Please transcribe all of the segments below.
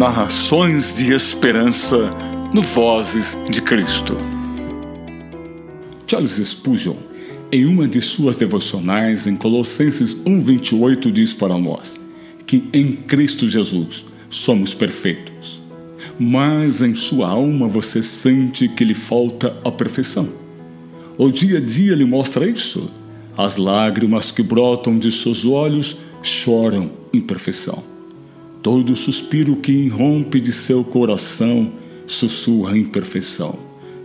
Narrações de esperança no Vozes de Cristo. Charles Spurgeon, em uma de suas devocionais em Colossenses 1:28 diz para nós que em Cristo Jesus somos perfeitos. Mas em sua alma você sente que lhe falta a perfeição. O dia a dia lhe mostra isso. As lágrimas que brotam de seus olhos choram imperfeição. Todo suspiro que irrompe de seu coração sussurra imperfeição.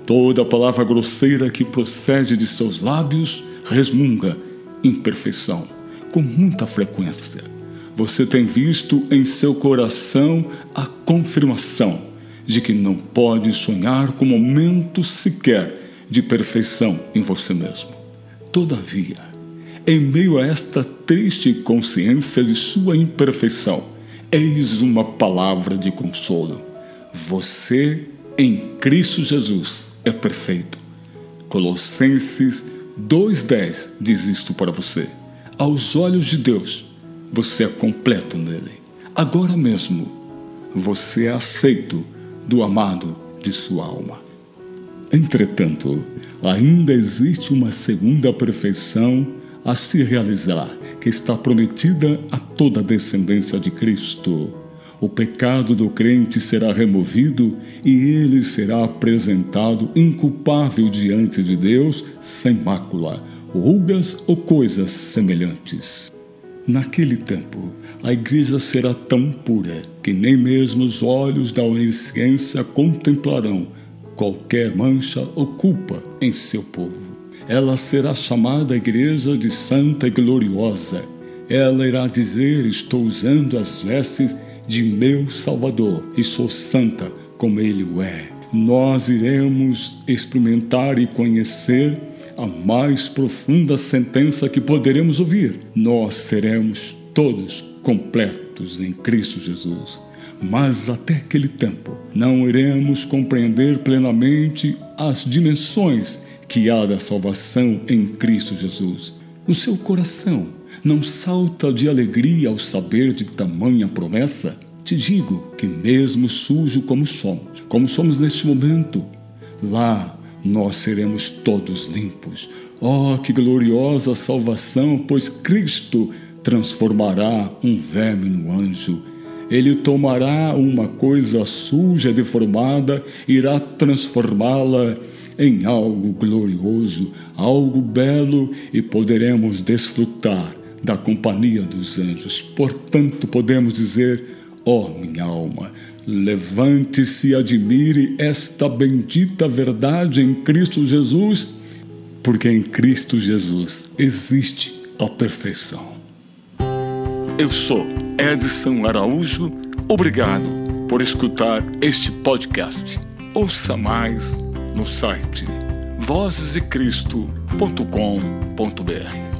Toda palavra grosseira que procede de seus lábios resmunga imperfeição, com muita frequência. Você tem visto em seu coração a confirmação de que não pode sonhar com momento sequer de perfeição em você mesmo. Todavia, em meio a esta triste consciência de sua imperfeição, eis uma palavra de consolo. Você, em Cristo Jesus, é perfeito. Colossenses 2,10 diz isto para você. Aos olhos de Deus, você é completo nele. Agora mesmo, você é aceito do amado de sua alma. Entretanto, ainda existe uma segunda perfeição a se realizar, que está prometida a toda a descendência de Cristo. O pecado do crente será removido e ele será apresentado inculpável diante de Deus, sem mácula, rugas ou coisas semelhantes. Naquele tempo, a igreja será tão pura que nem mesmo os olhos da onisciência contemplarão qualquer mancha ou culpa em seu povo. Ela será chamada Igreja de Santa e Gloriosa. Ela irá dizer: Estou usando as vestes de meu Salvador e sou santa como Ele o é. Nós iremos experimentar e conhecer a mais profunda sentença que poderemos ouvir. Nós seremos todos completos em Cristo Jesus. Mas até aquele tempo não iremos compreender plenamente as dimensões que há da salvação em Cristo Jesus. No seu coração não salta de alegria ao saber de tamanha promessa? Te digo que, mesmo sujo como somos, como somos neste momento, lá nós seremos todos limpos. Oh, que gloriosa salvação, pois Cristo transformará um verme no anjo. Ele tomará uma coisa suja, deformada, irá transformá-la em algo glorioso, algo belo e poderemos desfrutar da companhia dos anjos. Portanto, podemos dizer: ó oh, minha alma, levante-se e admire esta bendita verdade em Cristo Jesus, porque em Cristo Jesus existe a perfeição. Eu sou Edson Araújo, obrigado por escutar este podcast. Ouça mais no site vozesdecristo.com.br.